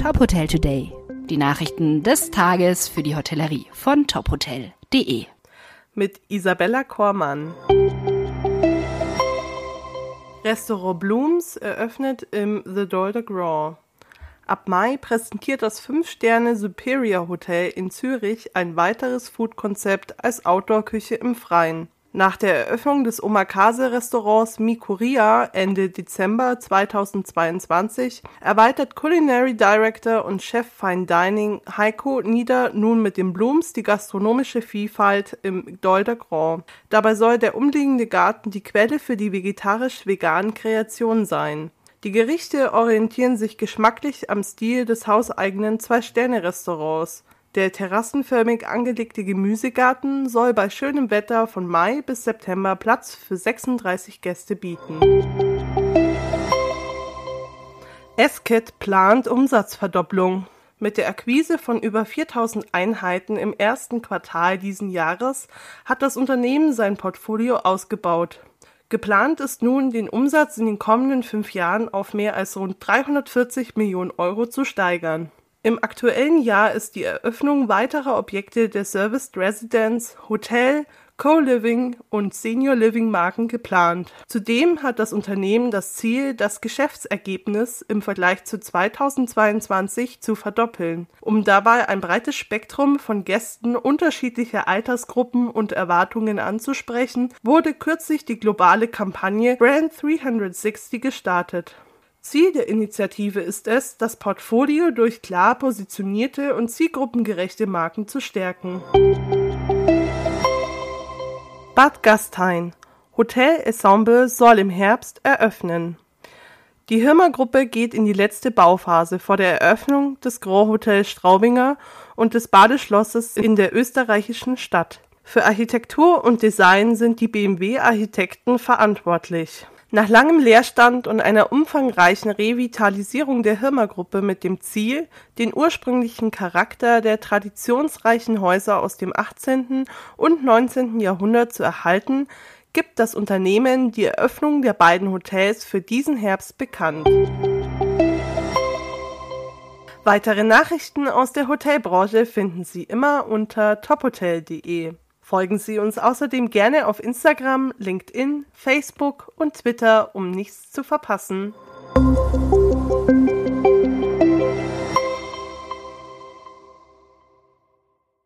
Top Hotel Today. Die Nachrichten des Tages für die Hotellerie von tophotel.de. Mit Isabella Kormann. Restaurant Blooms eröffnet im The Dol de Grand. Ab Mai präsentiert das 5-Sterne Superior Hotel in Zürich ein weiteres Foodkonzept als Outdoor-Küche im Freien. Nach der Eröffnung des Omakase-Restaurants Mikuria Ende Dezember 2022 erweitert Culinary Director und Chef Fine Dining Heiko Nieder nun mit den Blooms die gastronomische Vielfalt im Dol de Grand. Dabei soll der umliegende Garten die Quelle für die vegetarisch-veganen Kreationen sein. Die Gerichte orientieren sich geschmacklich am Stil des hauseigenen Zwei-Sterne-Restaurants. Der terrassenförmig angelegte Gemüsegarten soll bei schönem Wetter von Mai bis September Platz für 36 Gäste bieten. Esket plant Umsatzverdopplung. Mit der Akquise von über 4000 Einheiten im ersten Quartal diesen Jahres hat das Unternehmen sein Portfolio ausgebaut. Geplant ist nun, den Umsatz in den kommenden fünf Jahren auf mehr als rund 340 Millionen Euro zu steigern. Im aktuellen Jahr ist die Eröffnung weiterer Objekte der Serviced Residence, Hotel, Co-Living und Senior Living Marken geplant. Zudem hat das Unternehmen das Ziel, das Geschäftsergebnis im Vergleich zu 2022 zu verdoppeln. Um dabei ein breites Spektrum von Gästen unterschiedlicher Altersgruppen und Erwartungen anzusprechen, wurde kürzlich die globale Kampagne Brand 360 gestartet. Ziel der Initiative ist es, das Portfolio durch klar positionierte und zielgruppengerechte Marken zu stärken. Bad Gastein Hotel Ensemble soll im Herbst eröffnen. Die Hirmer-Gruppe geht in die letzte Bauphase vor der Eröffnung des Grand Hotel Straubinger und des Badeschlosses in der österreichischen Stadt. Für Architektur und Design sind die BMW-Architekten verantwortlich. Nach langem Leerstand und einer umfangreichen Revitalisierung der Hirmer-Gruppe mit dem Ziel, den ursprünglichen Charakter der traditionsreichen Häuser aus dem 18. und 19. Jahrhundert zu erhalten, gibt das Unternehmen die Eröffnung der beiden Hotels für diesen Herbst bekannt. Weitere Nachrichten aus der Hotelbranche finden Sie immer unter tophotel.de. Folgen Sie uns außerdem gerne auf Instagram, LinkedIn, Facebook und Twitter, um nichts zu verpassen.